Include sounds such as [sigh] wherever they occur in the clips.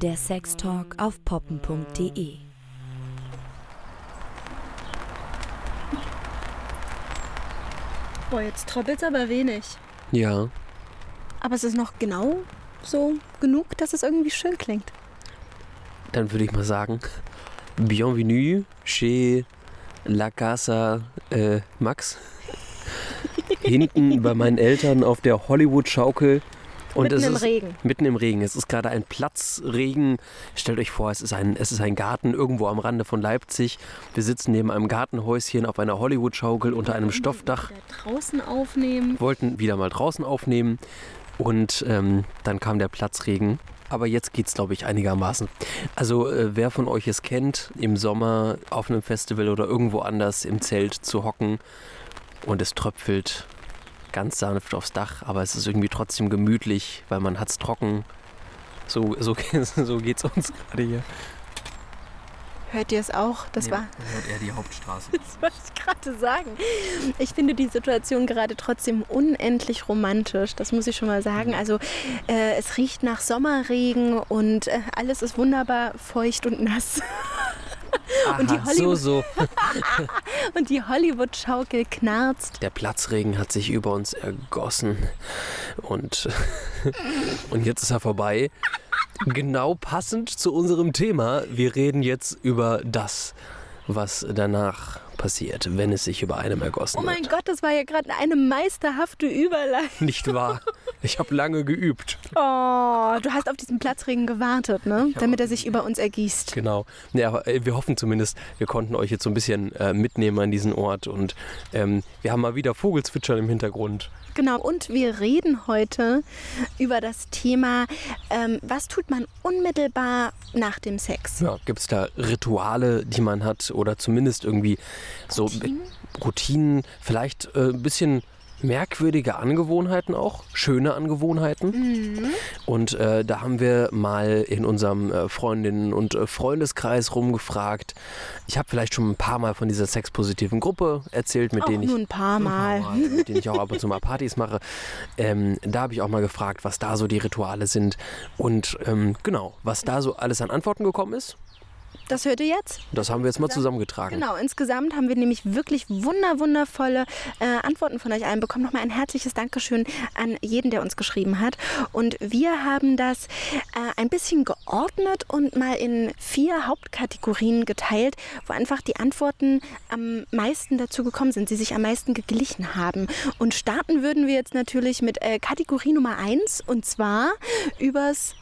Der Sextalk auf poppen.de. Boah, jetzt tröppelt's aber wenig. Ja, Aber es ist noch genau so genug, dass es irgendwie schön klingt. dann würde ich mal sagen, bienvenue chez La Casa äh, Max. [laughs] Hinten bei meinen Eltern auf der Hollywood-Schaukel. Und Mitten es im ist Regen. mitten im Regen. Es ist gerade ein Platzregen. Stellt euch vor, es ist, ein, es ist ein Garten irgendwo am Rande von Leipzig. Wir sitzen neben einem Gartenhäuschen auf einer Hollywood-Schaukel unter einem Stoffdach. Draußen aufnehmen. wollten wieder mal draußen aufnehmen und ähm, dann kam der Platzregen. Aber jetzt geht's, glaube ich, einigermaßen. Also äh, wer von euch es kennt, im Sommer auf einem Festival oder irgendwo anders im Zelt zu hocken und es tröpfelt ganz sanft aufs Dach, aber es ist irgendwie trotzdem gemütlich, weil man hat's trocken. So, so, [laughs] so geht's uns gerade hier. Hört ihr es auch? Das war hört er die Hauptstraße. [laughs] das wollte ich gerade sagen. Ich finde die Situation gerade trotzdem unendlich romantisch. Das muss ich schon mal sagen. Also äh, es riecht nach Sommerregen und äh, alles ist wunderbar feucht und nass. [laughs] Und die Aha, so, Hollywood- so. [laughs] Und die Hollywood-Schaukel knarzt. Der Platzregen hat sich über uns ergossen und, [laughs] und jetzt ist er vorbei. Genau passend zu unserem Thema. Wir reden jetzt über das, was danach passiert, wenn es sich über einem ergossen Oh mein hat. Gott, das war ja gerade eine meisterhafte Überleitung. Nicht wahr? Ich habe lange geübt. Oh, du hast auf diesen Platzregen gewartet, ne? Damit er sich über uns ergießt. Genau. Ja, aber äh, wir hoffen zumindest, wir konnten euch jetzt so ein bisschen äh, mitnehmen an diesen Ort und ähm, wir haben mal wieder Vogelzwitschern im Hintergrund. Genau, und wir reden heute über das Thema, ähm, was tut man unmittelbar nach dem Sex? Ja, Gibt es da Rituale, die man hat oder zumindest irgendwie so Routinen? Routinen, vielleicht äh, ein bisschen merkwürdige Angewohnheiten auch, schöne Angewohnheiten. Mhm. Und äh, da haben wir mal in unserem äh, Freundinnen- und äh, Freundeskreis rumgefragt. Ich habe vielleicht schon ein paar Mal von dieser sexpositiven Gruppe erzählt, mit Auch denen ich nur ein paar Mal. mit denen ich auch ab und zu mal Partys mache. Ähm, da habe ich auch mal gefragt, was da so die Rituale sind und ähm, genau, was da so alles an Antworten gekommen ist. Das hört ihr jetzt? Das haben wir jetzt mal zusammengetragen. Genau, insgesamt haben wir nämlich wirklich wunder, wundervolle äh, Antworten von euch allen bekommen. Nochmal ein herzliches Dankeschön an jeden, der uns geschrieben hat. Und wir haben das äh, ein bisschen geordnet und mal in vier Hauptkategorien geteilt, wo einfach die Antworten am meisten dazu gekommen sind, sie sich am meisten geglichen haben. Und starten würden wir jetzt natürlich mit äh, Kategorie Nummer eins und zwar übers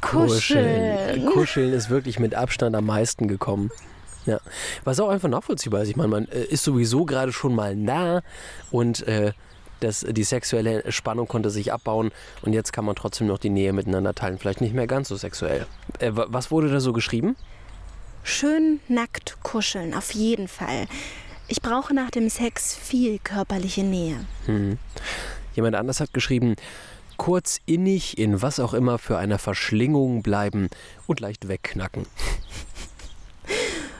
Kuscheln. Kuscheln ist wirklich mit Abstand am meisten gekommen. Ja. Was auch einfach nachvollziehbar ist. Ich meine, man äh, ist sowieso gerade schon mal nah und äh, das, die sexuelle Spannung konnte sich abbauen und jetzt kann man trotzdem noch die Nähe miteinander teilen. Vielleicht nicht mehr ganz so sexuell. Äh, wa- was wurde da so geschrieben? Schön nackt kuscheln, auf jeden Fall. Ich brauche nach dem Sex viel körperliche Nähe. Hm. Jemand anders hat geschrieben, kurz innig in was auch immer für einer Verschlingung bleiben und leicht wegknacken.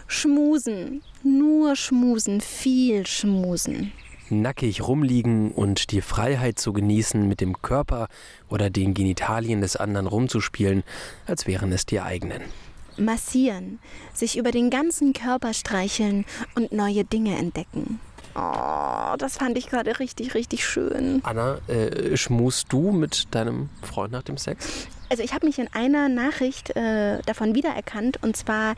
Schmusen, nur schmusen, viel schmusen. Nackig rumliegen und die Freiheit zu genießen, mit dem Körper oder den Genitalien des anderen rumzuspielen, als wären es die eigenen. Massieren, sich über den ganzen Körper streicheln und neue Dinge entdecken. Oh, das fand ich gerade richtig, richtig schön. Anna, äh, schmust du mit deinem Freund nach dem Sex? Also ich habe mich in einer Nachricht äh, davon wiedererkannt und zwar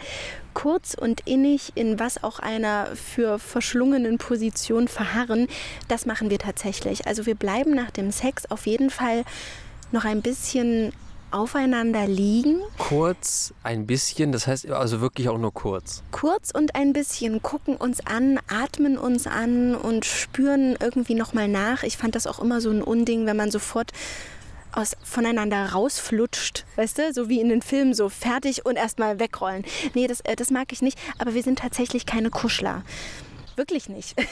kurz und innig in was auch einer für verschlungenen Position verharren. Das machen wir tatsächlich. Also wir bleiben nach dem Sex auf jeden Fall noch ein bisschen aufeinander liegen, Kurz, ein bisschen, das heißt also wirklich auch nur kurz. kurz und ein bisschen gucken uns an, atmen uns an und spüren irgendwie nochmal nach. Ich fand das auch immer so ein Unding, wenn man sofort aus, voneinander rausflutscht, weißt du, so wie in den Filmen, so fertig und erstmal wegrollen. Nee, das, äh, das mag ich nicht, aber wir sind tatsächlich keine Kuschler. Wirklich nicht. [laughs]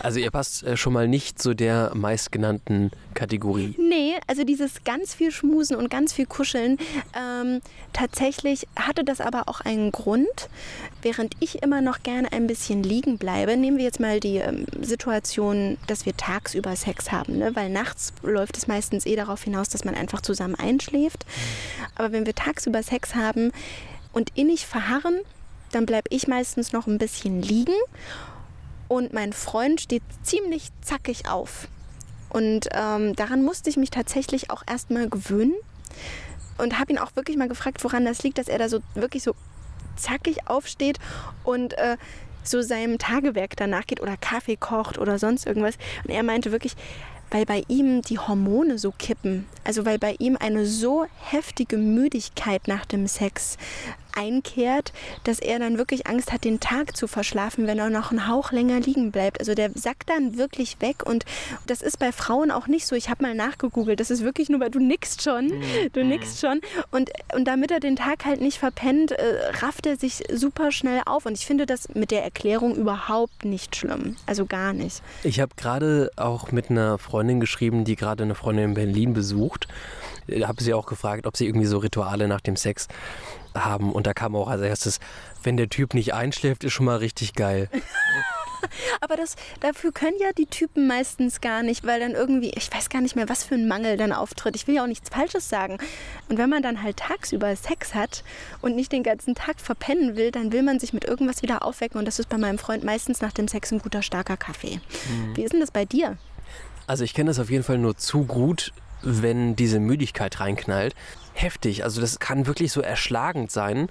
Also ihr passt äh, schon mal nicht zu der meistgenannten Kategorie. Nee, also dieses ganz viel Schmusen und ganz viel Kuscheln. Ähm, tatsächlich hatte das aber auch einen Grund. Während ich immer noch gerne ein bisschen liegen bleibe, nehmen wir jetzt mal die ähm, Situation, dass wir tagsüber Sex haben. Ne? Weil nachts läuft es meistens eh darauf hinaus, dass man einfach zusammen einschläft. Aber wenn wir tagsüber Sex haben und innig verharren, dann bleibe ich meistens noch ein bisschen liegen und mein Freund steht ziemlich zackig auf. Und ähm, daran musste ich mich tatsächlich auch erstmal gewöhnen und habe ihn auch wirklich mal gefragt, woran das liegt, dass er da so wirklich so zackig aufsteht und äh, so seinem Tagewerk danach geht oder Kaffee kocht oder sonst irgendwas. Und er meinte wirklich, weil bei ihm die Hormone so kippen. Also weil bei ihm eine so heftige Müdigkeit nach dem Sex einkehrt, dass er dann wirklich Angst hat, den Tag zu verschlafen, wenn er noch einen Hauch länger liegen bleibt. Also der sackt dann wirklich weg und das ist bei Frauen auch nicht so. Ich habe mal nachgegoogelt, das ist wirklich nur, weil du nickst schon, mhm. du nickst schon und, und damit er den Tag halt nicht verpennt, äh, rafft er sich super schnell auf und ich finde das mit der Erklärung überhaupt nicht schlimm, also gar nicht. Ich habe gerade auch mit einer Freundin geschrieben, die gerade eine Freundin in Berlin besucht habe sie auch gefragt, ob sie irgendwie so Rituale nach dem Sex haben. Und da kam auch als erstes, wenn der Typ nicht einschläft, ist schon mal richtig geil. [laughs] Aber das, dafür können ja die Typen meistens gar nicht, weil dann irgendwie, ich weiß gar nicht mehr, was für ein Mangel dann auftritt. Ich will ja auch nichts Falsches sagen. Und wenn man dann halt tagsüber Sex hat und nicht den ganzen Tag verpennen will, dann will man sich mit irgendwas wieder aufwecken. Und das ist bei meinem Freund meistens nach dem Sex ein guter, starker Kaffee. Mhm. Wie ist denn das bei dir? Also ich kenne das auf jeden Fall nur zu gut, wenn diese Müdigkeit reinknallt. Heftig, also das kann wirklich so erschlagend sein,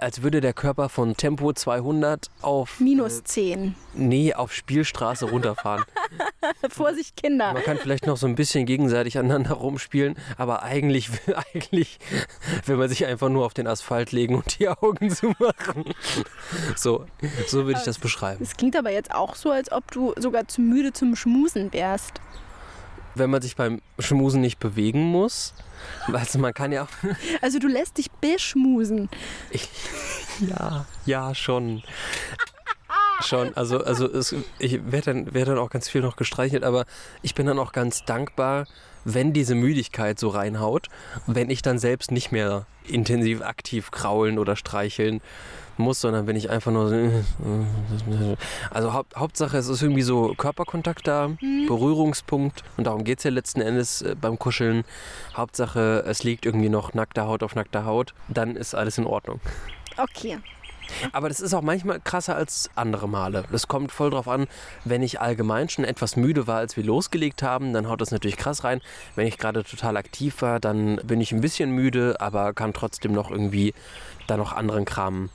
als würde der Körper von Tempo 200 auf... Minus 10. Äh, nee, auf Spielstraße runterfahren. [laughs] Vorsicht, Kinder. Man kann vielleicht noch so ein bisschen gegenseitig aneinander rumspielen, aber eigentlich, [laughs] eigentlich will man sich einfach nur auf den Asphalt legen und die Augen [laughs] zumachen. So, so würde ich das beschreiben. Es klingt aber jetzt auch so, als ob du sogar zu müde zum Schmusen wärst wenn man sich beim Schmusen nicht bewegen muss. Also man kann ja auch. [laughs] Also du lässt dich beschmusen. Ich, ja, ja, schon. Schon, also, also es, ich werde dann, werd dann auch ganz viel noch gestreichelt, aber ich bin dann auch ganz dankbar, wenn diese Müdigkeit so reinhaut, wenn ich dann selbst nicht mehr intensiv aktiv kraulen oder streicheln muss, sondern wenn ich einfach nur. Also Haupt, Hauptsache, es ist irgendwie so Körperkontakt da, mhm. Berührungspunkt. Und darum geht es ja letzten Endes äh, beim Kuscheln. Hauptsache, es liegt irgendwie noch nackter Haut auf nackter Haut. Dann ist alles in Ordnung. Okay. Aber das ist auch manchmal krasser als andere Male. Das kommt voll drauf an, wenn ich allgemein schon etwas müde war, als wir losgelegt haben, dann haut das natürlich krass rein. Wenn ich gerade total aktiv war, dann bin ich ein bisschen müde, aber kann trotzdem noch irgendwie da noch anderen Kram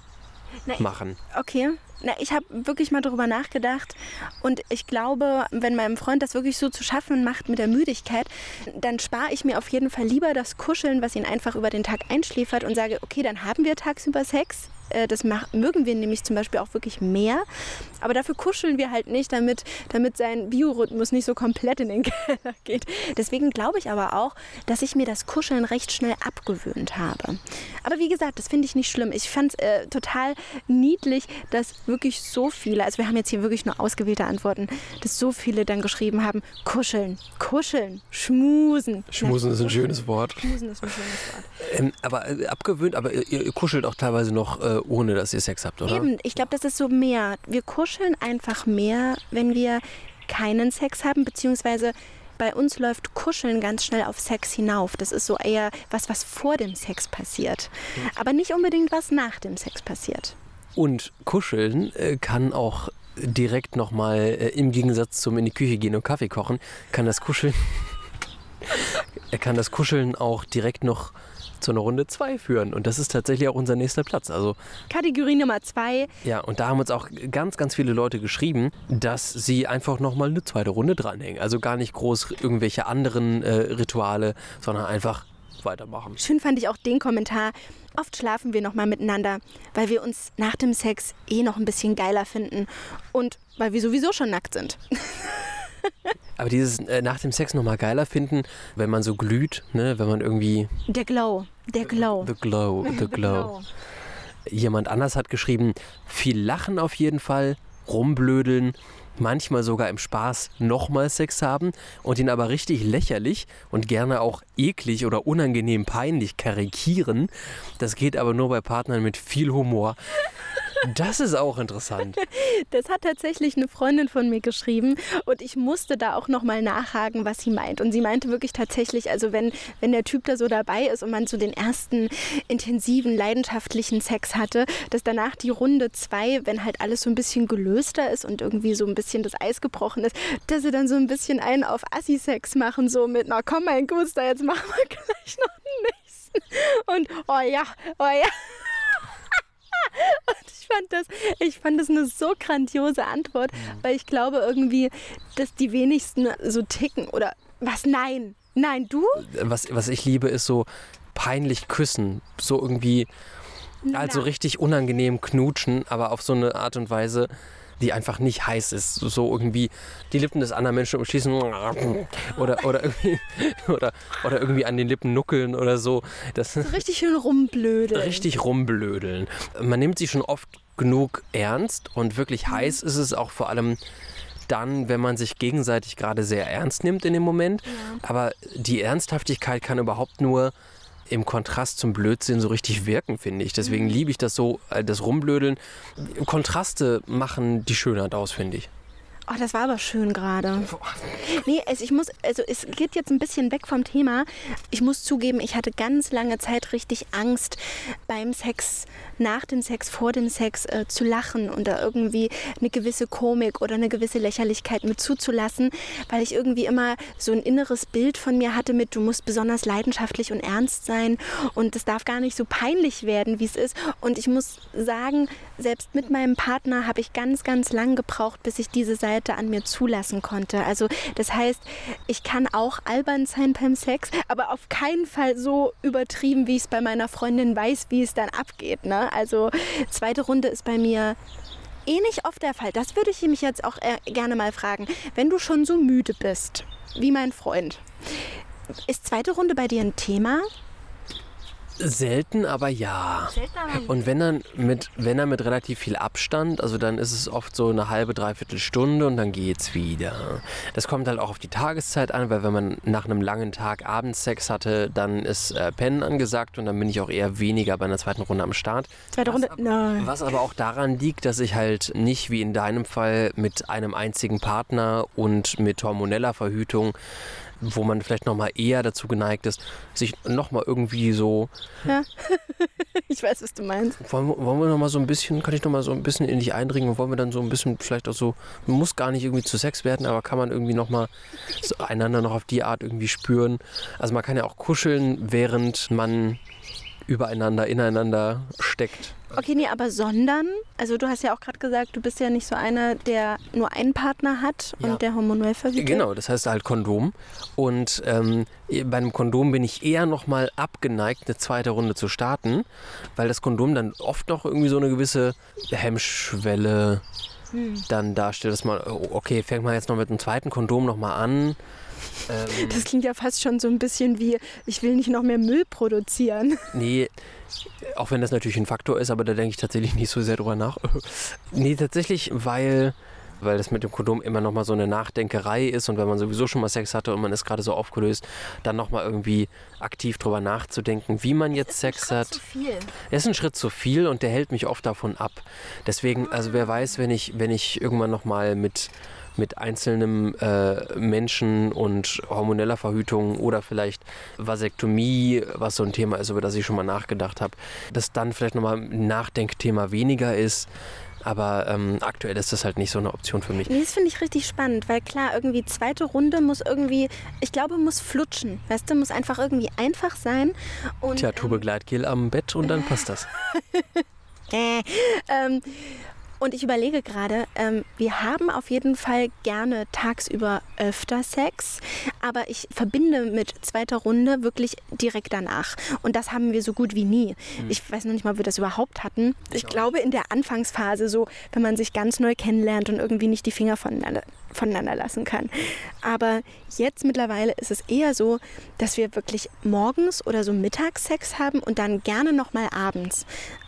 Na, machen. Okay. Na, ich habe wirklich mal darüber nachgedacht und ich glaube, wenn meinem Freund das wirklich so zu schaffen macht mit der Müdigkeit, dann spare ich mir auf jeden Fall lieber das Kuscheln, was ihn einfach über den Tag einschläfert und sage, okay, dann haben wir tagsüber Sex, das mögen wir nämlich zum Beispiel auch wirklich mehr. Aber dafür kuscheln wir halt nicht, damit, damit sein Biorhythmus nicht so komplett in den [laughs] Keller geht. Deswegen glaube ich aber auch, dass ich mir das Kuscheln recht schnell abgewöhnt habe. Aber wie gesagt, das finde ich nicht schlimm. Ich fand es äh, total niedlich, dass wirklich so viele, also wir haben jetzt hier wirklich nur ausgewählte Antworten, dass so viele dann geschrieben haben, kuscheln, kuscheln, schmusen. Schmusen ist ein schönes Wort. Schmusen ist ein schönes Wort. Ähm, aber äh, abgewöhnt, aber ihr, ihr, kuschelt auch teilweise noch äh, ohne dass ihr Sex habt, oder? Eben, ich glaube, das ist so mehr. Wir kuscheln einfach mehr, wenn wir keinen Sex haben, beziehungsweise bei uns läuft Kuscheln ganz schnell auf Sex hinauf. Das ist so eher was, was vor dem Sex passiert. Aber nicht unbedingt was nach dem Sex passiert. Und Kuscheln äh, kann auch direkt nochmal äh, im Gegensatz zum in die Küche gehen und Kaffee kochen, kann das Kuscheln. er [laughs] kann das Kuscheln auch direkt noch zu einer Runde 2 führen. Und das ist tatsächlich auch unser nächster Platz. Also Kategorie Nummer 2. Ja, und da haben uns auch ganz, ganz viele Leute geschrieben, dass sie einfach nochmal eine zweite Runde dranhängen. Also gar nicht groß irgendwelche anderen äh, Rituale, sondern einfach weitermachen. Schön fand ich auch den Kommentar. Oft schlafen wir nochmal miteinander, weil wir uns nach dem Sex eh noch ein bisschen geiler finden und weil wir sowieso schon nackt sind. [laughs] Aber dieses äh, nach dem Sex nochmal geiler finden, wenn man so glüht, ne, wenn man irgendwie. Der Glow, der Glow. The Glow, the [laughs] Glow. Jemand anders hat geschrieben, viel Lachen auf jeden Fall, rumblödeln, manchmal sogar im Spaß nochmal Sex haben und ihn aber richtig lächerlich und gerne auch eklig oder unangenehm peinlich karikieren. Das geht aber nur bei Partnern mit viel Humor. Das ist auch interessant. [laughs] Das hat tatsächlich eine Freundin von mir geschrieben und ich musste da auch nochmal nachhaken, was sie meint. Und sie meinte wirklich tatsächlich, also wenn, wenn der Typ da so dabei ist und man so den ersten intensiven, leidenschaftlichen Sex hatte, dass danach die Runde zwei, wenn halt alles so ein bisschen gelöster ist und irgendwie so ein bisschen das Eis gebrochen ist, dass sie dann so ein bisschen einen auf Assi-Sex machen, so mit, na komm mein Guster, jetzt machen wir [laughs] gleich noch nächsten. Und oh ja, oh ja. [laughs] Und ich fand das, ich fand das eine so grandiose Antwort, weil ich glaube irgendwie, dass die wenigsten so ticken oder was? Nein, nein, du? Was, was ich liebe, ist so peinlich küssen. So irgendwie, also richtig unangenehm knutschen, aber auf so eine Art und Weise, die einfach nicht heiß ist. So irgendwie die Lippen des anderen Menschen umschließen [laughs] oder, oder, irgendwie, [laughs] oder, oder irgendwie an den Lippen nuckeln oder so. Das So richtig schön rumblödeln. richtig rumblödeln. Man nimmt sie schon oft genug ernst und wirklich heiß ist es auch vor allem dann, wenn man sich gegenseitig gerade sehr ernst nimmt in dem Moment. Aber die Ernsthaftigkeit kann überhaupt nur im Kontrast zum Blödsinn so richtig wirken, finde ich. Deswegen liebe ich das so, äh, das Rumblödeln. Kontraste machen die Schönheit aus, finde ich. Oh, das war aber schön gerade. Nee, es, ich muss, also es geht jetzt ein bisschen weg vom Thema. Ich muss zugeben, ich hatte ganz lange Zeit richtig Angst beim Sex, nach dem Sex, vor dem Sex äh, zu lachen und da irgendwie eine gewisse Komik oder eine gewisse Lächerlichkeit mit zuzulassen, weil ich irgendwie immer so ein inneres Bild von mir hatte mit, du musst besonders leidenschaftlich und ernst sein und es darf gar nicht so peinlich werden, wie es ist. Und ich muss sagen, selbst mit meinem Partner habe ich ganz, ganz lang gebraucht, bis ich diese Seite an mir zulassen konnte. Also das heißt, ich kann auch albern sein beim Sex, aber auf keinen Fall so übertrieben, wie ich es bei meiner Freundin weiß, wie es dann abgeht. Ne? Also zweite Runde ist bei mir eh nicht oft der Fall. Das würde ich mich jetzt auch äh, gerne mal fragen. Wenn du schon so müde bist, wie mein Freund, ist zweite Runde bei dir ein Thema? Selten, aber ja. Und wenn dann mit, wenn dann mit relativ viel Abstand, also dann ist es oft so eine halbe, dreiviertel Stunde und dann geht's wieder. Das kommt halt auch auf die Tageszeit an, weil wenn man nach einem langen Tag Abendsex hatte, dann ist äh, Pennen angesagt und dann bin ich auch eher weniger bei einer zweiten Runde am Start. Zweite Runde? Nein. Was aber auch daran liegt, dass ich halt nicht wie in deinem Fall mit einem einzigen Partner und mit hormoneller Verhütung wo man vielleicht nochmal eher dazu geneigt ist, sich nochmal irgendwie so. Ja. [laughs] ich weiß, was du meinst. Wollen, wir- wollen wir nochmal so ein bisschen, kann ich nochmal so ein bisschen in dich eindringen und wollen wir dann so ein bisschen vielleicht auch so, muss gar nicht irgendwie zu Sex werden, aber kann man irgendwie nochmal so einander noch auf die Art irgendwie spüren. Also man kann ja auch kuscheln, während man übereinander, ineinander steckt. Okay, nee, aber sondern, also du hast ja auch gerade gesagt, du bist ja nicht so einer, der nur einen Partner hat Ja. und der hormonell verhütet. Genau, das heißt halt Kondom. Und ähm, bei einem Kondom bin ich eher nochmal abgeneigt, eine zweite Runde zu starten, weil das Kondom dann oft noch irgendwie so eine gewisse Hemmschwelle dann darstellt, dass man, oh, okay, fängt man jetzt noch mit einem zweiten Kondom nochmal an. Ähm, Das klingt ja fast schon so ein bisschen wie, ich will nicht noch mehr Müll produzieren. Nee, auch wenn das natürlich ein Faktor ist, aber da denke ich tatsächlich nicht so sehr drüber nach. [laughs] nee, tatsächlich, weil, weil das mit dem Kondom immer nochmal so eine Nachdenkerei ist und wenn man sowieso schon mal Sex hatte und man ist gerade so aufgelöst, dann nochmal irgendwie aktiv drüber nachzudenken, wie man jetzt Sex hat. viel. Der ist ein Schritt zu viel und der hält mich oft davon ab. Deswegen, also wer weiß, wenn ich, wenn ich irgendwann nochmal mit, mit einzelnen äh, Menschen und hormoneller Verhütung oder vielleicht Vasektomie, was so ein Thema ist, über das ich schon mal nachgedacht habe, dass dann vielleicht nochmal ein Nachdenkthema weniger ist. Aber ähm, aktuell ist das halt nicht so eine Option für mich. Nee, das finde ich richtig spannend, weil klar, irgendwie zweite Runde muss irgendwie, ich glaube, muss flutschen. Weißt du, muss einfach irgendwie einfach sein. Und, Tja, Tube Gleitgel am Bett und dann passt das. Äh, [laughs] ähm, und ich überlege gerade, ähm, wir haben auf jeden Fall gerne tagsüber öfter Sex, aber ich verbinde mit zweiter Runde wirklich direkt danach. Und das haben wir so gut wie nie. Ich weiß noch nicht mal, ob wir das überhaupt hatten. Ich glaube, in der Anfangsphase, so, wenn man sich ganz neu kennenlernt und irgendwie nicht die Finger voneinander, voneinander lassen kann. Aber jetzt mittlerweile ist es eher so, dass wir wirklich morgens oder so mittags Sex haben und dann gerne nochmal abends.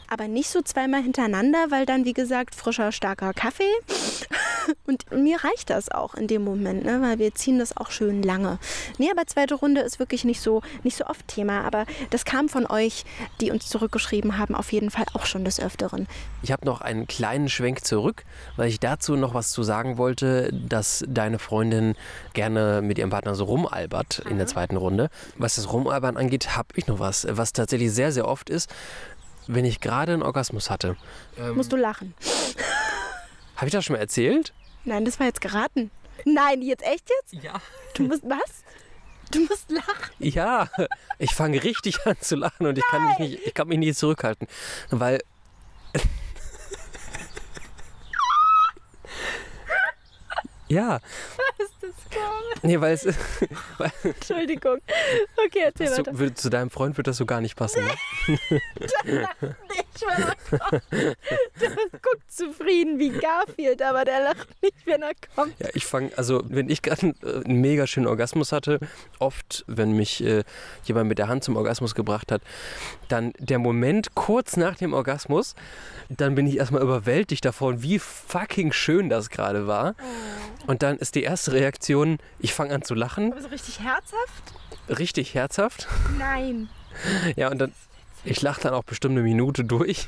Aber nicht so zweimal hintereinander, weil dann, wie gesagt, frischer, starker Kaffee. [laughs] Und mir reicht das auch in dem Moment, ne? weil wir ziehen das auch schön lange. Nee, aber zweite Runde ist wirklich nicht so, nicht so oft Thema, aber das kam von euch, die uns zurückgeschrieben haben, auf jeden Fall auch schon des Öfteren. Ich habe noch einen kleinen Schwenk zurück, weil ich dazu noch was zu sagen wollte, dass deine Freundin gerne mit ihrem Partner so rumalbert in der zweiten Runde. Was das Rumalbern angeht, habe ich noch was, was tatsächlich sehr, sehr oft ist, wenn ich gerade einen Orgasmus hatte. Musst du lachen. [laughs] Habe ich das schon mal erzählt? Nein, das war jetzt geraten. Nein, jetzt echt jetzt? Ja. Du musst was? Du musst lachen. Ja, ich fange richtig an zu lachen und ich kann, mich nicht, ich kann mich nicht zurückhalten, weil [laughs] Ja. Was das komisch? Nee, weil es [laughs] Entschuldigung. Okay, erzähl zu, weiter. würde- zu deinem Freund wird das so gar nicht passen. Ne? Ich schwöre. [laughs] Der guckt zufrieden wie Garfield, aber der lacht nicht, wenn er kommt. Ja, ich fange, also wenn ich gerade einen, äh, einen mega schönen Orgasmus hatte, oft, wenn mich äh, jemand mit der Hand zum Orgasmus gebracht hat, dann der Moment kurz nach dem Orgasmus, dann bin ich erstmal überwältigt davon, wie fucking schön das gerade war. Und dann ist die erste Reaktion, ich fange an zu lachen, Aber so richtig herzhaft? richtig herzhaft. Nein. [laughs] Ja, und dann, ich lache dann auch bestimmt eine Minute durch.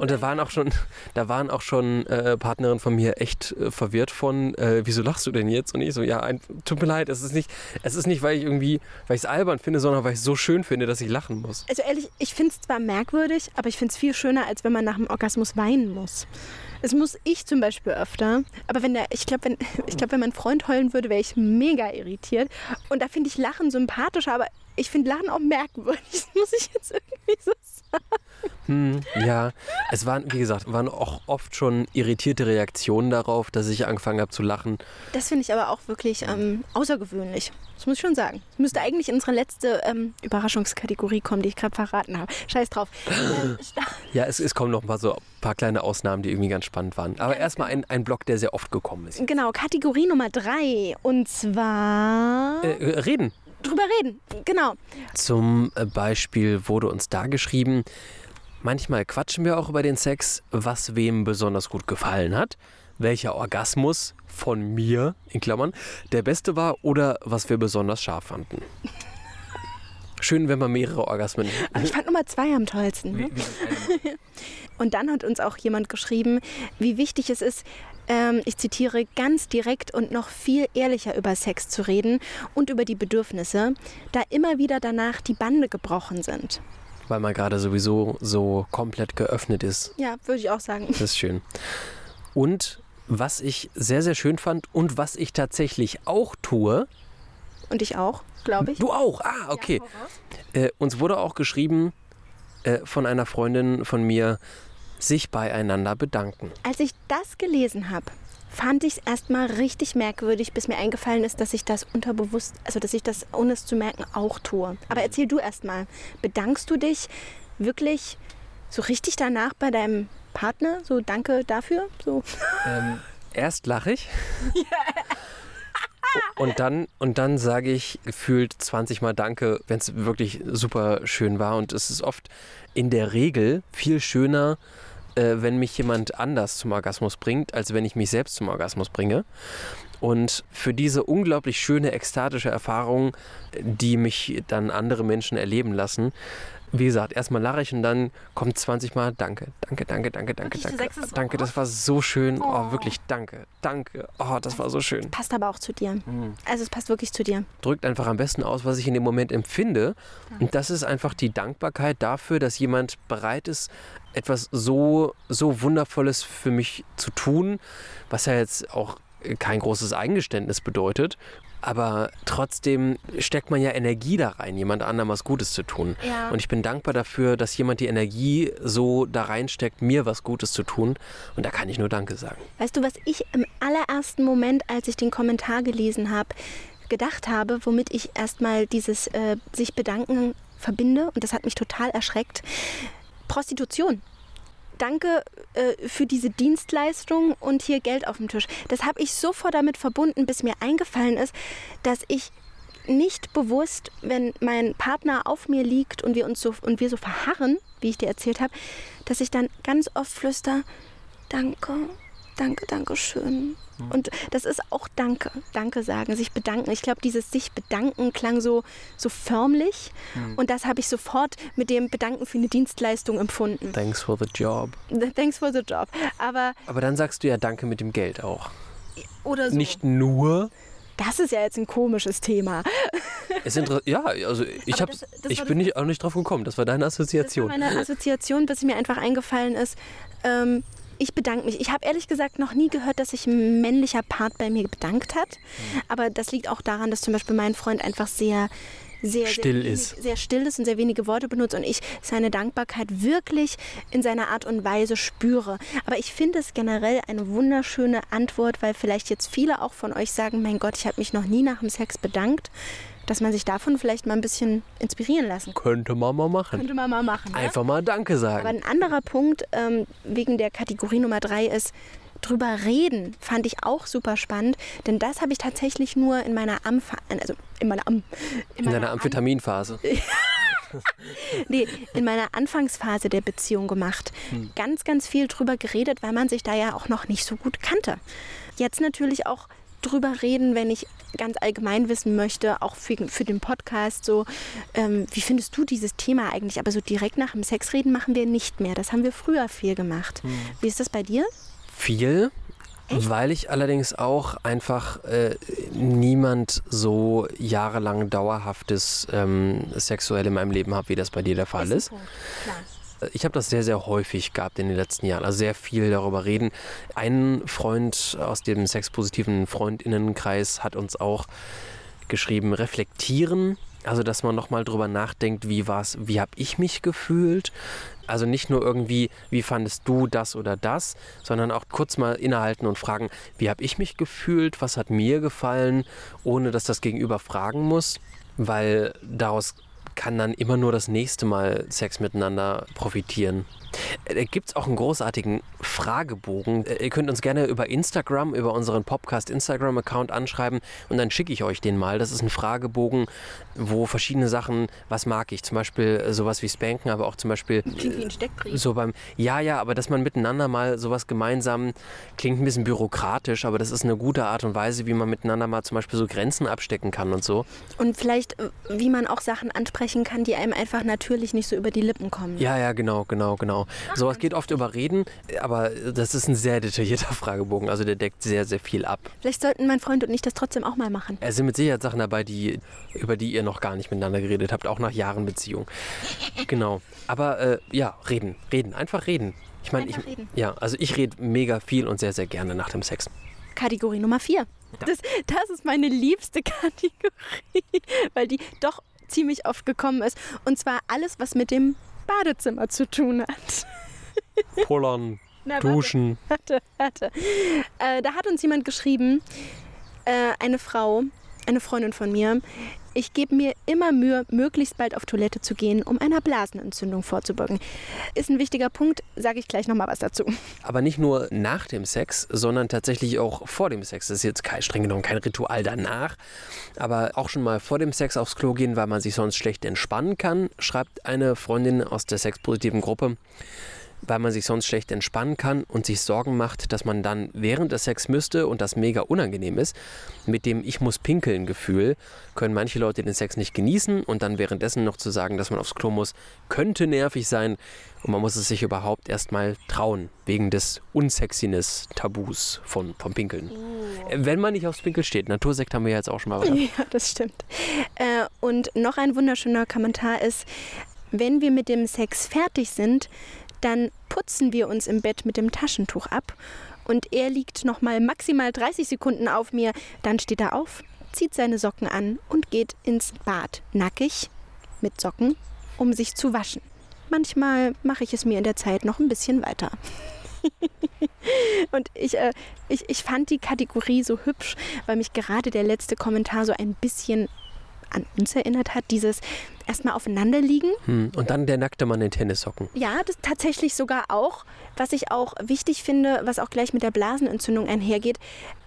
Und da waren auch schon, da waren auch schon äh, Partnerinnen von mir echt äh, verwirrt von, äh, wieso lachst du denn jetzt? Und ich so, ja, ein, tut mir leid, es ist nicht, es ist nicht, weil ich irgendwie, weil ich es albern finde, sondern weil ich es so schön finde, dass ich lachen muss. Also ehrlich, ich finde es zwar merkwürdig, aber ich finde es viel schöner, als wenn man nach dem Orgasmus weinen muss. Das muss ich zum Beispiel öfter. Aber wenn der, ich glaube, wenn, [laughs] ich glaub, wenn mein Freund heulen würde, wäre ich mega irritiert. Und da finde ich Lachen sympathischer, aber ich finde Lachen auch merkwürdig. Das muss ich jetzt irgendwie so sagen. Hm, ja, es waren, wie gesagt, waren auch oft schon irritierte Reaktionen darauf, dass ich angefangen habe zu lachen. Das finde ich aber auch wirklich ähm, außergewöhnlich. Das muss ich schon sagen. Das müsste eigentlich in unsere letzte ähm, Überraschungskategorie kommen, die ich gerade verraten habe. Scheiß drauf. [laughs] Ähm, sta- Ja, es, es kommen noch mal so ein paar kleine Ausnahmen, die irgendwie ganz spannend waren. Aber erstmal ein, ein Block, der sehr oft gekommen ist. genau, Kategorie Nummer drei. Und zwar Äh, äh, reden. drüber reden. Genau. Zum äh, Beispiel wurde uns da geschrieben, manchmal quatschen wir auch über den Sex, was wem besonders gut gefallen hat, welcher Orgasmus von mir, in Klammern, der beste war oder was wir besonders scharf fanden. Schön, wenn man mehrere Orgasmen. Aber ich fand Nummer zwei am tollsten. Ne? [laughs] Und dann hat uns auch jemand geschrieben, wie wichtig es ist, ähm, ich zitiere, ganz direkt und noch viel ehrlicher über Sex zu reden und über die Bedürfnisse, da immer wieder danach die Bande gebrochen sind. Weil man gerade sowieso so komplett geöffnet ist. Ja, würde ich auch sagen. Das ist schön. Und was ich sehr, sehr schön fand und was ich tatsächlich auch tue, Und ich auch, glaube ich. du auch, ah, okay. Äh, uns wurde auch geschrieben äh, von einer Freundin von mir, sich beieinander bedanken. Als ich das gelesen habe, fand ich es erstmal richtig merkwürdig, bis mir eingefallen ist, dass ich das unterbewusst, also dass ich das ohne es zu merken auch tue. Aber erzähl du erstmal, bedankst du dich wirklich so richtig danach bei deinem Partner? So danke dafür? So. Ähm, erst lache ich. [laughs] [laughs] Und dann, und dann sage ich gefühlt 20 Mal Danke, wenn es wirklich super schön war. Und es ist oft in der Regel viel schöner, äh, wenn mich jemand anders zum Orgasmus bringt, als wenn ich mich selbst zum Orgasmus bringe. Und für diese unglaublich schöne, ekstatische Erfahrung, die mich dann andere Menschen erleben lassen, wie gesagt, erstmal lache ich und dann kommt 20 Mal Danke, danke, danke, danke, danke, Wirklich, danke. so Danke, das war so schön. Oh, wirklich, danke, danke. Oh, das war so schön. Passt aber auch zu dir. Also es passt wirklich zu dir. Drückt einfach am besten aus, was ich in dem Moment empfinde. Und das ist einfach die Dankbarkeit dafür, dass jemand bereit ist, etwas so, so Wundervolles für mich zu tun, was ja jetzt auch kein großes Eingeständnis bedeutet. Aber trotzdem steckt man ja Energie da rein, jemand anderem was Gutes zu tun. Ja. Und ich bin dankbar dafür, dass jemand die Energie so da reinsteckt, mir was Gutes zu tun. Und da kann ich nur Danke sagen. Weißt du, was ich im allerersten Moment, als ich den Kommentar gelesen habe, gedacht habe, womit ich erstmal dieses äh, sich bedanken verbinde, und das hat mich total erschreckt, Prostitution. Danke äh, für diese Dienstleistung und hier Geld auf dem Tisch. Das habe ich sofort damit verbunden, bis mir eingefallen ist, dass ich nicht bewusst, wenn mein Partner auf mir liegt und wir uns so und wir so verharren, wie ich dir erzählt habe, dass ich dann ganz oft flüster, danke, danke, danke schön. Und das ist auch Danke, Danke sagen, sich bedanken. Ich glaube, dieses sich bedanken klang so, so förmlich und das habe ich sofort mit dem Bedanken für eine Dienstleistung empfunden. Thanks for the job. Thanks for the job. Aber Aber dann sagst du ja Danke mit dem Geld auch. oder so. Nicht nur. Das ist ja jetzt ein komisches Thema. Es ja, also ich, hab, das- das ich bin nicht, auch nicht drauf gekommen. Das war deine Das war Assoziation. meine Assoziation, bis mir einfach eingefallen ist. Ähm, ich bedanke mich. Ich habe ehrlich gesagt noch nie gehört, dass sich ein männlicher Part bei mir bedankt hat. Hm. Aber das liegt auch daran, dass zum Beispiel mein Freund einfach sehr, sehr, Still sehr, ist. sehr still ist und sehr wenige Worte benutzt und ich seine Dankbarkeit wirklich in seiner Art und Weise spüre. Aber ich finde es generell eine wunderschöne Antwort, weil vielleicht jetzt viele auch von euch sagen, mein Gott, ich habe mich noch nie nach dem Sex bedankt, dass man sich davon vielleicht mal ein bisschen inspirieren lassen. Könnte man mal machen. Könnte man mal machen. ne? Einfach mal Danke Aber sagen. ein anderer Punkt ähm, wegen der Kategorie Nummer drei ist, drüber reden fand ich auch super spannend, denn das habe ich tatsächlich nur in meiner Amph also in meiner, Am In meiner deiner Am- Amphetaminphase. [laughs] nee, in meiner Anfangsphase der Beziehung gemacht. Ganz, ganz viel drüber geredet, weil man sich da ja auch noch nicht so gut kannte. Jetzt natürlich auch drüber reden, wenn ich ganz allgemein wissen möchte, auch für, für den Podcast, so, ähm, wie findest du dieses Thema eigentlich? Aber so direkt nach dem Sex reden machen wir nicht mehr. Das haben wir früher viel gemacht. Wie ist das bei dir? Viel, weil ich allerdings auch einfach äh, niemand so jahrelang dauerhaftes ähm, Sexuell in meinem Leben habe, wie das bei dir der Fall ist. Ich habe das sehr, sehr häufig gehabt in den letzten Jahren. Also sehr viel darüber reden. Ein Freund aus dem sexpositiven Freundinnenkreis hat uns auch geschrieben, reflektieren. Also, dass man nochmal drüber nachdenkt, wie war's, wie habe ich mich gefühlt? Also nicht nur irgendwie, wie fandest du das oder das, sondern auch kurz mal innehalten und fragen, wie habe ich mich gefühlt, was hat mir gefallen, ohne dass das Gegenüber fragen muss, weil daraus kann dann immer nur das nächste Mal Sex miteinander profitieren. Da gibt es auch einen großartigen Fragebogen. Äh, Ihr könnt uns gerne über Instagram, über unseren Podcast Instagram-Account anschreiben und dann schicke ich euch den mal. Das ist ein Fragebogen, wo verschiedene Sachen, was mag ich, zum Beispiel äh, sowas wie Spanken, aber auch zum Beispiel Klingt wie ein Steckbrief. so beim, ja, ja, aber dass man miteinander mal sowas gemeinsam, klingt ein bisschen bürokratisch, aber das ist eine gute Art und Weise, wie man miteinander mal zum Beispiel so Grenzen abstecken kann und so. Und vielleicht, äh, wie man auch Sachen ansprechen kann, die einem einfach natürlich nicht so über die Lippen kommen. Ja, ja, genau, genau, genau. Sowas geht oft über Reden, aber das ist ein sehr detaillierter [laughs] Fragebogen, also der deckt sehr, sehr viel ab. Vielleicht sollten mein Freund und ich das trotzdem auch mal machen. Es sind mit Sicherheit Sachen dabei, die, über die ihr noch gar nicht miteinander geredet habt, auch nach Jahren Beziehung. Genau. Aber äh, ja, reden, reden, einfach reden. Ich meine, ich, reden. ja, also ich rede mega viel und sehr, sehr gerne nach dem Sex. Kategorie Nummer vier. Das, das ist meine liebste [laughs] Kategorie, weil die doch ziemlich oft gekommen ist. Und zwar alles, was mit dem Badezimmer zu tun hat. [laughs] Pullern, Na, warte. duschen. Warte, warte. Äh, da hat uns jemand geschrieben, äh, eine Frau, eine Freundin von mir, ich gebe mir immer Mühe, möglichst bald auf Toilette zu gehen, um einer Blasenentzündung vorzubeugen. Ist ein wichtiger Punkt, sage ich gleich nochmal was dazu. Aber nicht nur nach dem Sex, sondern tatsächlich auch vor dem Sex. Das ist jetzt kein, streng genommen kein Ritual danach. Aber auch schon mal vor dem Sex aufs Klo gehen, weil man sich sonst schlecht entspannen kann, schreibt eine Freundin aus der sexpositiven Gruppe. Weil man sich sonst schlecht entspannen kann und sich Sorgen macht, dass man dann während des Sex müsste und das mega unangenehm ist. Mit dem Ich muss pinkeln Gefühl können manche Leute den Sex nicht genießen und dann währenddessen noch zu sagen, dass man aufs Klo muss, könnte nervig sein. Und man muss es sich überhaupt erstmal trauen, wegen des Unsexiness-Tabus von, vom Pinkeln. Äh, Wenn man nicht aufs Pinkel steht. Natursekt haben wir ja jetzt auch schon mal. Weiter. Ja, das stimmt. Äh, und noch ein wunderschöner Kommentar ist, wenn wir mit dem Sex fertig sind, dann putzen wir uns im Bett mit dem Taschentuch ab und er liegt noch mal maximal 30 Sekunden auf mir, dann steht er auf, zieht seine Socken an und geht ins Bad, nackig, mit Socken, um sich zu waschen. Manchmal mache ich es mir in der Zeit noch ein bisschen weiter. [laughs] Und ich, äh, ich, ich fand die Kategorie so hübsch, weil mich gerade der letzte Kommentar so ein bisschen an uns erinnert hat. Dieses, erstmal aufeinander liegen. Hm. Und dann der nackte Mann in Tennissocken. Ja, das tatsächlich sogar auch. Was ich auch wichtig finde, was auch gleich mit der Blasenentzündung einhergeht.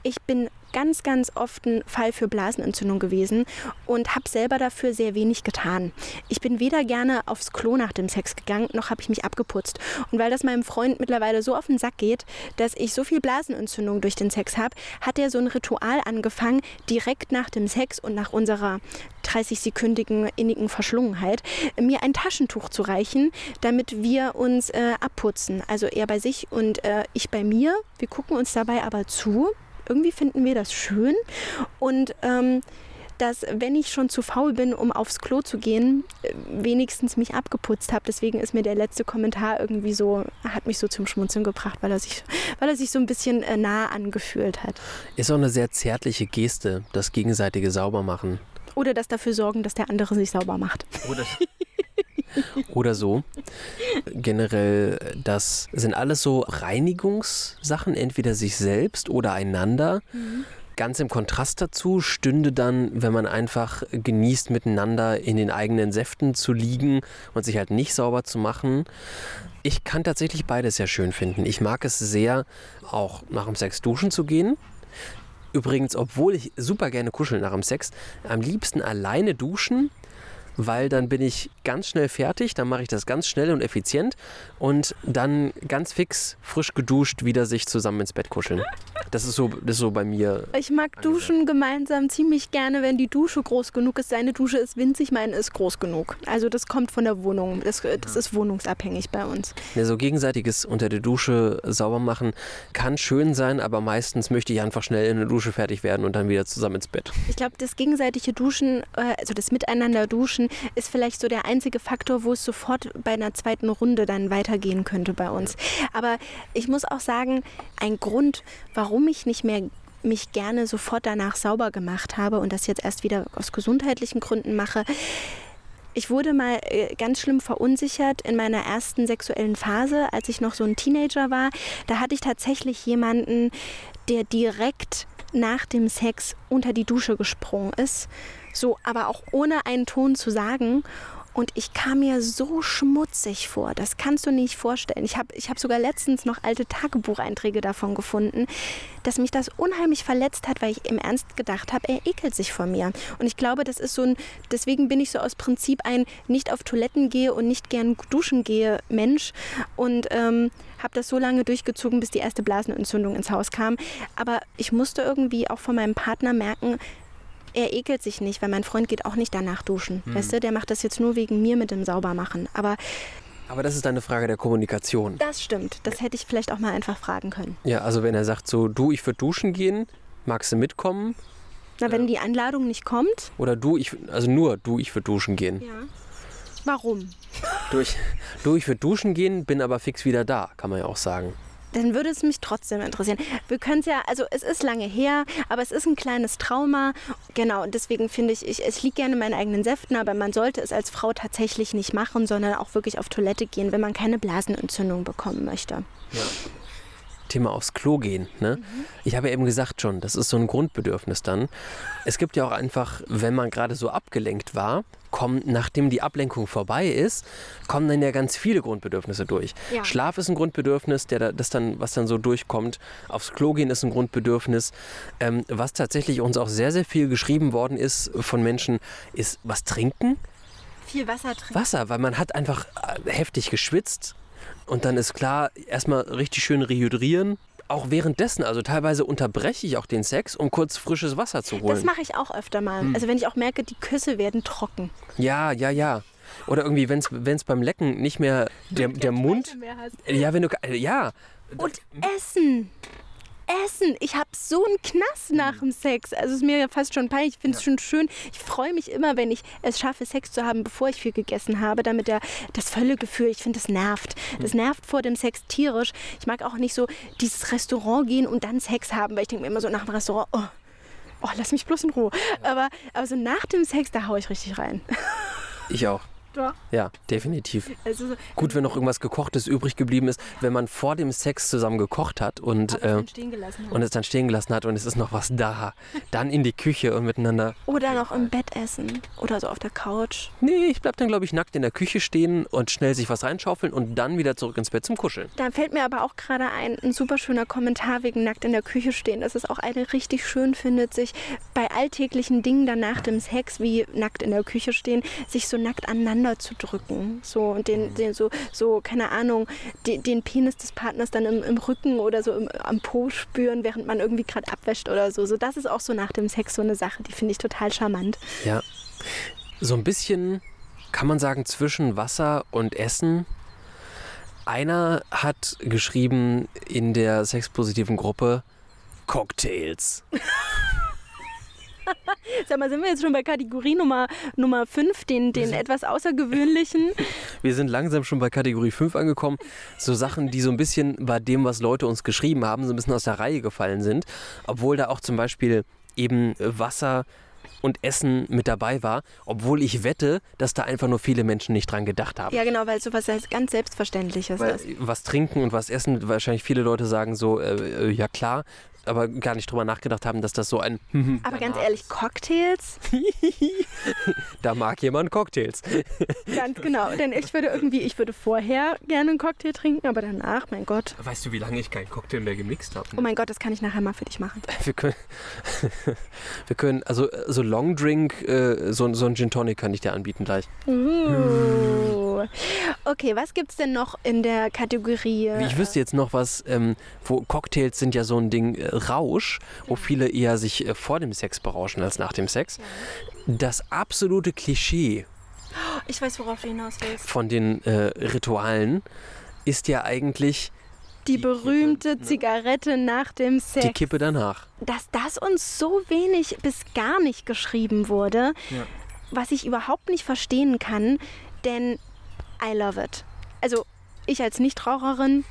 Ich bin ganz, ganz oft ein Fall für Blasenentzündung gewesen und habe selber dafür sehr wenig getan. Ich bin weder gerne aufs Klo nach dem Sex gegangen, noch habe ich mich abgeputzt. Und weil das meinem Freund mittlerweile so auf den Sack geht, dass ich so viel Blasenentzündung durch den Sex habe, hat er so ein Ritual angefangen, direkt nach dem Sex und nach unserer 30-sekündigen innigen Verschlungenheit, mir ein Taschentuch zu reichen, damit wir uns äh, abputzen. Also er bei sich und äh, ich bei mir. Wir gucken uns dabei aber zu irgendwie finden wir das schön und ähm, dass wenn ich schon zu faul bin, um aufs Klo zu gehen, äh, wenigstens mich abgeputzt habe. Deswegen ist mir der letzte Kommentar irgendwie so, hat mich so zum Schmunzeln gebracht, weil er sich, weil er sich so ein bisschen äh, nah angefühlt hat. Ist auch eine sehr zärtliche Geste, das gegenseitige Saubermachen. Oder das dafür sorgen, dass der andere sich sauber macht. Oder, [laughs] oder so. Generell, das sind alles so Reinigungssachen, entweder sich selbst oder einander. Mhm. Ganz im Kontrast dazu stünde dann, wenn man einfach genießt, miteinander in den eigenen Säften zu liegen und sich halt nicht sauber zu machen. Ich kann tatsächlich beides sehr schön finden. Ich mag es sehr, auch nach dem Sex duschen zu gehen. Übrigens, obwohl ich super gerne kuscheln nach dem Sex, am liebsten alleine duschen weil dann bin ich ganz schnell fertig, dann mache ich das ganz schnell und effizient und dann ganz fix, frisch geduscht, wieder sich zusammen ins Bett kuscheln. Das ist so, das ist so bei mir. Ich mag Duschen gemeinsam ziemlich gerne, wenn die Dusche groß genug ist. Seine Dusche ist winzig, meine ist groß genug. Also das kommt von der Wohnung. Das, das ist wohnungsabhängig bei uns. Ja, so gegenseitiges unter der Dusche sauber machen kann schön sein, aber meistens möchte ich einfach schnell in der Dusche fertig werden und dann wieder zusammen ins Bett. Ich glaube, das gegenseitige Duschen, äh, also das Miteinander duschen, ist vielleicht so der einzige Faktor, wo es sofort bei einer zweiten Runde dann weitergehen könnte bei uns. Aber ich muss auch sagen, ein Grund, warum ich nicht mehr mich gerne sofort danach sauber gemacht habe und das jetzt erst wieder aus gesundheitlichen Gründen mache, ich wurde mal äh, ganz schlimm verunsichert in meiner ersten sexuellen Phase, als ich noch so ein Teenager war. Da hatte ich tatsächlich jemanden, der direkt nach dem Sex unter die Dusche gesprungen ist so, aber auch ohne einen Ton zu sagen. Und ich kam mir so schmutzig vor. Das kannst du nicht vorstellen. Ich habe ich hab sogar letztens noch alte Tagebucheinträge davon gefunden, dass mich das unheimlich verletzt hat, weil ich im Ernst gedacht habe, er ekelt sich vor mir. Und ich glaube, das ist so ein, deswegen bin ich so aus Prinzip ein nicht auf Toiletten gehe und nicht gern duschen gehe Mensch. Und ähm, habe das so lange durchgezogen, bis die erste Blasenentzündung ins Haus kam. Aber ich musste irgendwie auch von meinem Partner merken, er ekelt sich nicht, weil mein Freund geht auch nicht danach duschen. Hm. Weißt du, der macht das jetzt nur wegen mir mit dem Saubermachen. Aber aber das ist eine Frage der Kommunikation. Das stimmt. Das hätte ich vielleicht auch mal einfach fragen können. Ja, also wenn er sagt so, du, ich würde duschen gehen, magst du mitkommen? Na, wenn äh, die Einladung nicht kommt? Oder du, ich, also nur du, ich würde duschen gehen. Ja. Warum? Du, ich, du, ich würde duschen gehen, bin aber fix wieder da, kann man ja auch sagen dann würde es mich trotzdem interessieren. Wir können es ja, also es ist lange her, aber es ist ein kleines Trauma. Genau, deswegen finde ich, ich, es liegt gerne in meinen eigenen Säften, aber man sollte es als Frau tatsächlich nicht machen, sondern auch wirklich auf Toilette gehen, wenn man keine Blasenentzündung bekommen möchte. Ja. Thema aufs Klo gehen. Ne? Mhm. Ich habe ja eben gesagt schon, das ist so ein Grundbedürfnis dann. Es gibt ja auch einfach, wenn man gerade so abgelenkt war, kommen, nachdem die Ablenkung vorbei ist, kommen dann ja ganz viele Grundbedürfnisse durch. Ja. Schlaf ist ein Grundbedürfnis, der, das dann, was dann so durchkommt. Aufs Klo gehen ist ein Grundbedürfnis. Ähm, was tatsächlich uns auch sehr, sehr viel geschrieben worden ist von Menschen, ist was trinken. Viel Wasser trinken. Wasser, weil man hat einfach äh, heftig geschwitzt und dann ist klar, erstmal richtig schön rehydrieren. Auch währenddessen, also teilweise unterbreche ich auch den Sex, um kurz frisches Wasser zu holen. Das mache ich auch öfter mal. Hm. Also wenn ich auch merke, die Küsse werden trocken. Ja, ja, ja. Oder irgendwie, wenn es beim Lecken nicht mehr der, der Mund. Mehr hast. Ja, wenn du. Ja. Und Essen. Essen. Ich habe so einen Knast nach mhm. dem Sex. Also es ist mir ja fast schon peinlich. Ich finde es ja. schon schön. Ich freue mich immer, wenn ich es schaffe, Sex zu haben, bevor ich viel gegessen habe, damit der, das Völlegefühl, ich finde, das nervt. Das mhm. nervt vor dem Sex tierisch. Ich mag auch nicht so dieses Restaurant gehen und dann Sex haben, weil ich denke mir immer so nach dem Restaurant, oh, oh lass mich bloß in Ruhe. Aber, aber so nach dem Sex, da haue ich richtig rein. Ich auch. Doch. Ja, definitiv. Also, Gut, wenn noch irgendwas Gekochtes übrig geblieben ist, wenn man vor dem Sex zusammen gekocht hat und, äh, und es dann stehen gelassen hat und es ist noch was da, dann in die Küche und miteinander. Oder noch im Bett essen. Oder so auf der Couch. Nee, ich bleib dann, glaube ich, nackt in der Küche stehen und schnell sich was reinschaufeln und dann wieder zurück ins Bett zum Kuscheln. Da fällt mir aber auch gerade ein, ein super schöner Kommentar wegen nackt in der Küche stehen, dass es auch eine richtig schön findet, sich bei alltäglichen Dingen dann nach dem Sex, wie nackt in der Küche stehen, sich so nackt aneinander zu drücken. So und den, den so, so, keine Ahnung, den, den Penis des Partners dann im, im Rücken oder so im, am Po spüren, während man irgendwie gerade abwäscht oder so. So, das ist auch so nach dem Sex so eine Sache, die finde ich total charmant. Ja. So ein bisschen kann man sagen zwischen Wasser und Essen. Einer hat geschrieben in der sexpositiven Gruppe Cocktails. [laughs] [laughs] Sag mal, sind wir jetzt schon bei Kategorie Nummer, Nummer 5, den, den etwas außergewöhnlichen? [laughs] Wir sind langsam schon bei Kategorie 5 angekommen. So Sachen, die so ein bisschen bei dem, was Leute uns geschrieben haben, so ein bisschen aus der Reihe gefallen sind. Obwohl da auch zum Beispiel eben Wasser und Essen mit dabei war. Obwohl ich wette, dass da einfach nur viele Menschen nicht dran gedacht haben. Ja, genau, weil sowas als ganz Selbstverständliches Weil ist. was trinken und was essen, wahrscheinlich viele Leute sagen so, äh, äh, ja klar, aber gar nicht drüber nachgedacht haben, dass das so ein Aber ganz ehrlich, Cocktails? [laughs] da mag jemand Cocktails. Ganz genau. Denn ich würde irgendwie, ich würde vorher gerne einen Cocktail trinken, aber danach, mein Gott. Weißt du, wie lange ich keinen Cocktail mehr gemixt habe? Oh mein Gott, das kann ich nachher mal für dich machen. Wir können, [laughs] wir können, also so Long Drink, äh, so, so ein Gin Tonic kann ich dir anbieten gleich. Uh. Okay, was gibt's denn noch in der Kategorie? Ich wüsste jetzt noch was, ähm, wo Cocktails sind ja so ein Ding äh, Rausch, wo viele eher sich äh, vor dem Sex berauschen als nach dem Sex. Das absolute Klischee Ich weiß, worauf du hinaus willst. von den äh, Ritualen ist ja eigentlich Die berühmte Zigarette nach dem Sex. die Kippe danach. dass das uns so wenig bis gar nicht geschrieben wurde, was ich überhaupt nicht verstehen kann, denn I love it. Also ich als Nichtraucherin,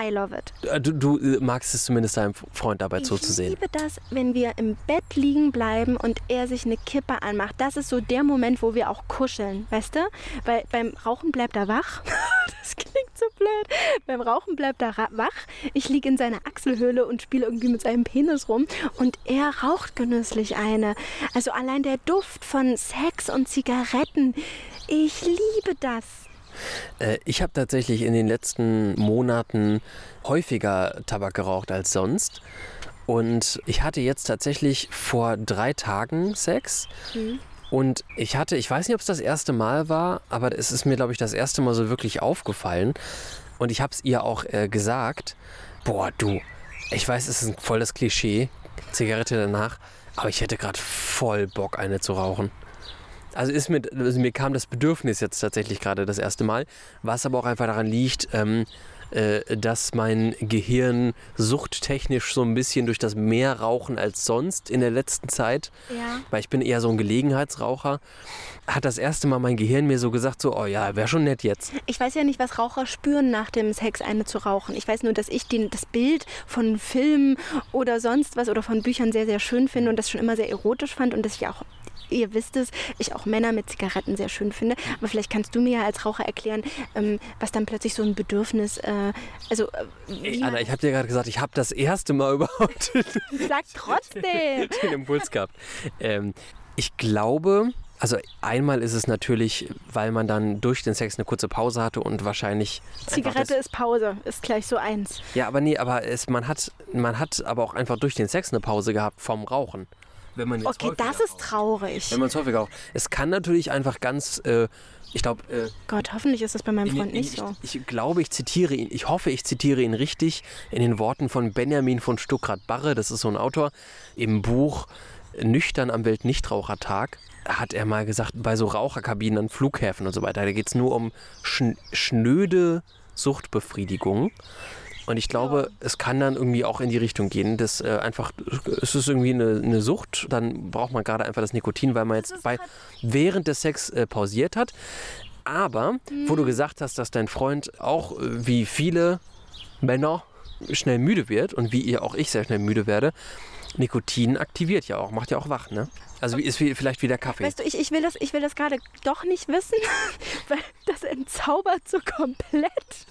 I love it. Äh, Du, du äh, magst es zumindest deinem Freund dabei Ich zuzusehen. liebe das, wenn wir im Bett liegen bleiben und er sich eine Kippe anmacht. Das ist so der Moment, wo wir auch kuscheln, weißt du? Weil beim Rauchen bleibt er wach. [laughs] Das klingt so blöd. Beim Rauchen bleibt er wach. Ich liege in seiner Achselhöhle und spiele irgendwie mit seinem Penis rum und er raucht genüsslich eine. Also allein der Duft von Sex und Zigaretten. Ich liebe das. Äh, ich habe tatsächlich in den letzten Monaten häufiger Tabak geraucht als sonst. Und ich hatte jetzt tatsächlich vor drei Tagen Sex. Und ich hatte, ich weiß nicht, ob es das erste Mal war, aber es ist mir, glaube ich, das erste Mal so wirklich aufgefallen. Und ich habe es ihr auch äh, gesagt. Boah, du, ich weiß, es ist ein volles Klischee, Zigarette danach, aber ich hätte gerade voll Bock, eine zu rauchen. Also, ist mir, also mir kam das Bedürfnis jetzt tatsächlich gerade das erste Mal, was aber auch einfach daran liegt, ähm, äh, dass mein Gehirn suchttechnisch so ein bisschen durch das mehr Rauchen als sonst in der letzten Zeit, Ja. weil ich bin eher so ein Gelegenheitsraucher, hat das erste Mal mein Gehirn mir so gesagt, so, oh ja, wäre schon nett jetzt. Ich weiß ja nicht, was Raucher spüren nach dem Sex, eine zu rauchen. Ich weiß nur, dass ich den, das Bild von Filmen oder sonst was oder von Büchern sehr, sehr schön finde und das schon immer sehr erotisch fand und dass ich auch, ihr wisst es, ich auch Männer mit Zigaretten sehr schön finde. Aber vielleicht kannst du mir ja als Raucher erklären, ähm, was dann plötzlich so ein Bedürfnis, äh, also äh, Ey, Anna, ich habe dir gerade gesagt, ich habe das erste Mal [laughs] überhaupt sag trotzdem. [laughs] den Impuls gehabt. Ähm, ich glaube, also einmal ist es natürlich, weil man dann durch den Sex eine kurze Pause hatte und wahrscheinlich Zigarette ist Pause, ist gleich so eins. Ja, aber nee, aber es, man hat man hat aber auch einfach durch den Sex eine Pause gehabt vom Rauchen. Wenn man jetzt Okay, das ist traurig. Wenn man es häufiger raucht. Es kann natürlich einfach ganz, äh, ich glaube, äh, Gott, hoffentlich ist das bei meinem Freund nicht ich, so. ich glaube, ich zitiere ihn, ich hoffe, ich zitiere ihn richtig in den Worten von Benjamin von Stuckrad-Barre, das ist so ein Autor, im Buch Nüchtern am Weltnichtrauchertag hat er mal gesagt, bei so Raucherkabinen an Flughäfen und so weiter, da geht es nur um schn schnöde Suchtbefriedigung. Und ich glaube, es kann dann irgendwie auch in die Richtung gehen, dass äh, einfach, es ist irgendwie eine, eine Sucht, dann braucht man gerade einfach das Nikotin, weil man jetzt bei, während des Sex äh, pausiert hat. Aber, wo du gesagt hast, dass dein Freund auch äh, wie viele Männer schnell müde wird und wie ihr auch ich sehr schnell müde werde, Nikotin aktiviert ja auch, macht ja auch wach, ne? Also wie ist vielleicht wie der Kaffee. Weißt du, ich, ich will das, ich will das gerade doch nicht wissen, [laughs] weil das entzaubert so komplett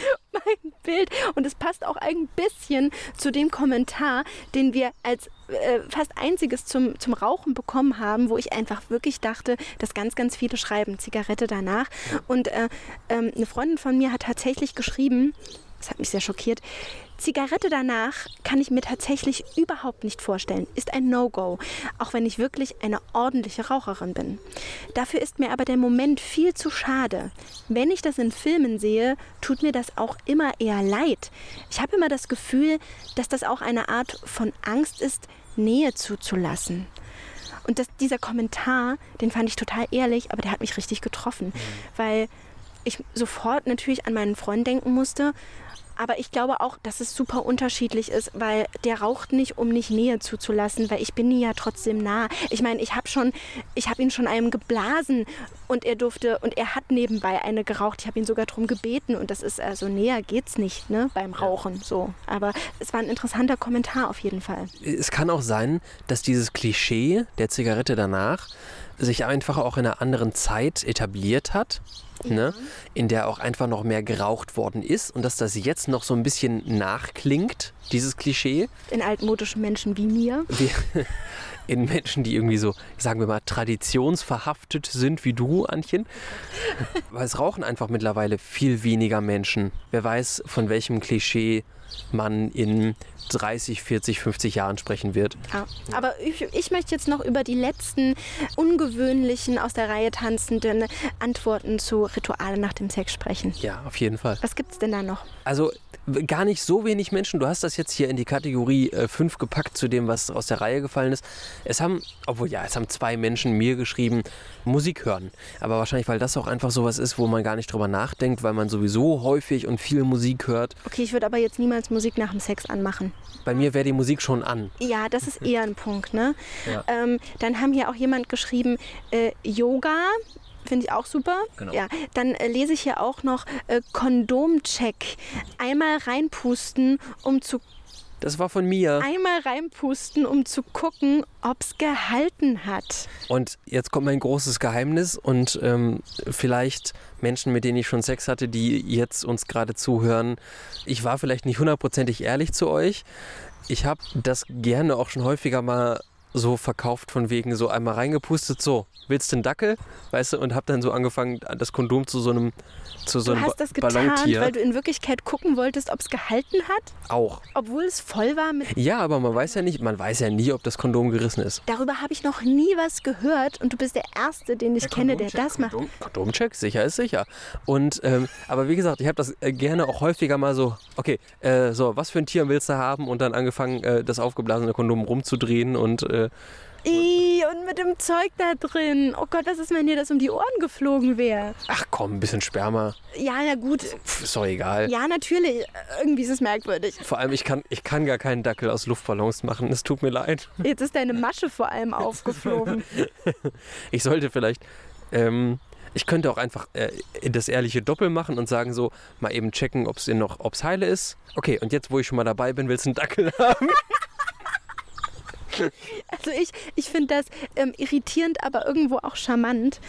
[laughs] mein Bild. Und es passt auch ein bisschen zu dem Kommentar, den wir als äh, fast einziges zum, zum Rauchen bekommen haben, wo ich einfach wirklich dachte, dass ganz, ganz viele schreiben Zigarette danach. Und äh, ähm, eine Freundin von mir hat tatsächlich geschrieben, das hat mich sehr schockiert, Zigarette danach kann ich mir tatsächlich überhaupt nicht vorstellen. Ist ein No-Go, auch wenn ich wirklich eine ordentliche Raucherin bin. Dafür ist mir aber der Moment viel zu schade. Wenn ich das in Filmen sehe, tut mir das auch immer eher leid. Ich habe immer das Gefühl, dass das auch eine Art von Angst ist, Nähe zuzulassen. Und das, dieser Kommentar, den fand ich total ehrlich, aber der hat mich richtig getroffen, mhm. weil ich sofort natürlich an meinen Freund denken musste aber ich glaube auch, dass es super unterschiedlich ist, weil der raucht nicht, um nicht Nähe zuzulassen, weil ich bin ja trotzdem nah. Ich meine, ich habe schon, ich habe ihn schon einem geblasen und er durfte und er hat nebenbei eine geraucht. Ich habe ihn sogar darum gebeten und das ist also näher geht's nicht, ne, beim Rauchen so. Aber es war ein interessanter Kommentar auf jeden Fall. Es kann auch sein, dass dieses Klischee der Zigarette danach sich einfach auch in einer anderen Zeit etabliert hat ne, in der auch einfach noch mehr geraucht worden ist und dass das jetzt noch so ein bisschen nachklingt, dieses Klischee. In altmodischen Menschen wie mir. Wie, [laughs] in Menschen, die irgendwie so, sagen wir mal, traditionsverhaftet sind wie du, Antchen. Weil es rauchen einfach mittlerweile viel weniger Menschen. Wer weiß, von welchem Klischee man in 30, 40, 50 Jahren sprechen wird. Ja, aber ich, ich, möchte jetzt noch über die letzten ungewöhnlichen, aus der Reihe tanzenden Antworten zu Rituale nach dem Sex sprechen. Ja, auf jeden Fall. Was gibt es denn da noch? Also gar nicht so wenig Menschen. Du hast das jetzt hier in die Kategorie 5 äh, gepackt zu dem, was aus der Reihe gefallen ist. Es haben, obwohl ja, es haben zwei Menschen mir geschrieben, Musik hören. Aber wahrscheinlich, weil das auch einfach sowas ist, wo man gar nicht drüber nachdenkt, weil man sowieso häufig und viel Musik hört. Okay, ich würde aber jetzt niemals Musik nach dem Sex anmachen. Bei mir wäre die Musik schon an. Ja, das ist eher ein Punkt. Ne? Ja. Ähm, dann haben hier auch jemand geschrieben, äh, Yoga Finde ich auch super. Genau. Ja, dann äh, lese ich hier auch noch äh, Kondomcheck. Einmal reinpusten, um zu das war von mir. Einmal reinpusten, um zu gucken, ob es gehalten hat. Und jetzt kommt mein großes Geheimnis und ähm, vielleicht Menschen, mit denen ich schon Sex hatte, die jetzt uns gerade zuhören. Ich war vielleicht nicht hundertprozentig ehrlich zu euch. Ich habe das gerne auch schon häufiger mal so verkauft von wegen so einmal reingepustet, so, willst du einen Dackel? Weißt du, und hab dann so angefangen, das Kondom zu so einem zu so du einem hast das getan, weil du in Wirklichkeit gucken wolltest, ob es gehalten hat? Auch. Obwohl es voll war mit. Ja, aber man weiß ja nicht, man weiß ja nie, ob das Kondom gerissen ist. Darüber habe ich noch nie was gehört und du bist der Erste, den ich der kenne, der das macht. Kondom, Kondomcheck, sicher ist sicher. Und ähm, aber wie gesagt, ich habe das äh, gerne auch häufiger mal so, okay, äh, so, was für ein Tier willst du haben? Und dann angefangen, äh, das aufgeblasene Kondom rumzudrehen und äh, I, und mit dem Zeug da drin. Oh Gott, was ist, wenn dir das um die Ohren geflogen wäre? Ach komm, ein bisschen Sperma. Ja, na gut. Pff, ist doch egal. Ja, natürlich. Irgendwie ist es merkwürdig. Vor allem, ich kann, ich kann gar keinen Dackel aus Luftballons machen. Es tut mir leid. Jetzt ist deine Masche vor allem aufgeflogen. [laughs] ich sollte vielleicht. Ähm, ich könnte auch einfach äh, das ehrliche Doppel machen und sagen so, mal eben checken, ob es noch, ob's heile ist. Okay, und jetzt, wo ich schon mal dabei bin, willst du einen Dackel haben? [laughs] Also ich, ich finde das ähm, irritierend, aber irgendwo auch charmant.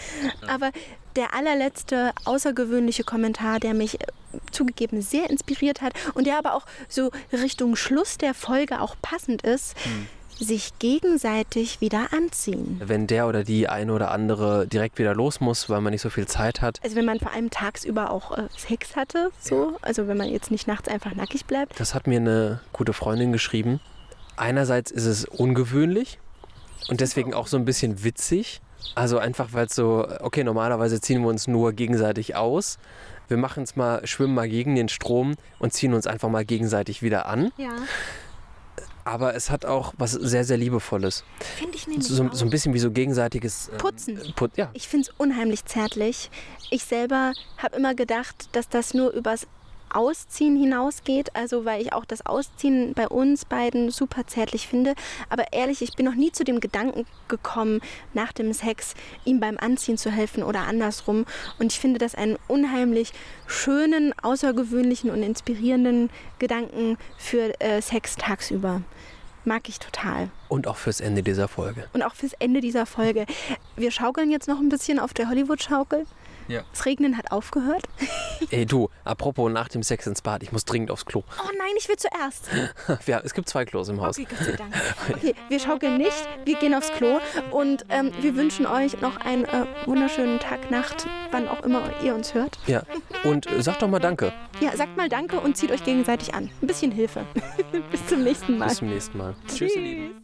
Aber der allerletzte außergewöhnliche Kommentar, der mich äh, zugegeben sehr inspiriert hat und der aber auch so Richtung Schluss der Folge auch passend ist. Hm sich gegenseitig wieder anziehen. Wenn der oder die eine oder andere direkt wieder los muss, weil man nicht so viel Zeit hat. Also wenn man vor allem tagsüber auch äh, Sex hatte, so, ja. also wenn man jetzt nicht nachts einfach nackig bleibt. Das hat mir eine gute Freundin geschrieben einerseits ist es ungewöhnlich und deswegen auch so ein bisschen witzig. Also einfach, weil es so, okay, normalerweise ziehen wir uns nur gegenseitig aus. Wir machen es mal, schwimmen mal gegen den Strom und ziehen uns einfach mal gegenseitig wieder an. Ja. Aber es hat auch was sehr, sehr Liebevolles. Finde ich nämlich so, so, ein bisschen wie so gegenseitiges ähm, Putzen. Put, ja. Ich finde es unheimlich zärtlich. Ich selber habe immer gedacht, dass das nur übers Ausziehen hinausgeht. Also weil ich auch das Ausziehen bei uns beiden super zärtlich finde. Aber ehrlich, ich bin noch nie zu dem Gedanken gekommen, nach dem Sex ihm beim Anziehen zu helfen oder andersrum. Und ich finde das einen unheimlich schönen, außergewöhnlichen und inspirierenden Gedanken für äh, Sex tagsüber. Mag ich total. Und auch fürs Ende dieser Folge. Und auch fürs Ende dieser Folge. Wir schaukeln jetzt noch ein bisschen auf der Hollywood-Schaukel. Ja. Das Regnen hat aufgehört. [laughs] Ey, du, apropos nach dem Sex ins Bad, ich muss dringend aufs Klo. Oh nein, ich will zuerst. [laughs] Ja, es gibt zwei Klos im Haus. Okay, Gott sei Dank. [laughs] Okay, wir schaukeln nicht, wir gehen aufs Klo und ähm, wir wünschen euch noch einen äh, wunderschönen Tag, Nacht, wann auch immer ihr uns hört. Ja. Und äh, sag doch mal Danke. Ja, sagt mal Danke und zieht euch gegenseitig an. Ein bisschen Hilfe. Bis zum nächsten Mal. Bis zum nächsten Mal. Tschüss, ihr Lieben. Tschüss.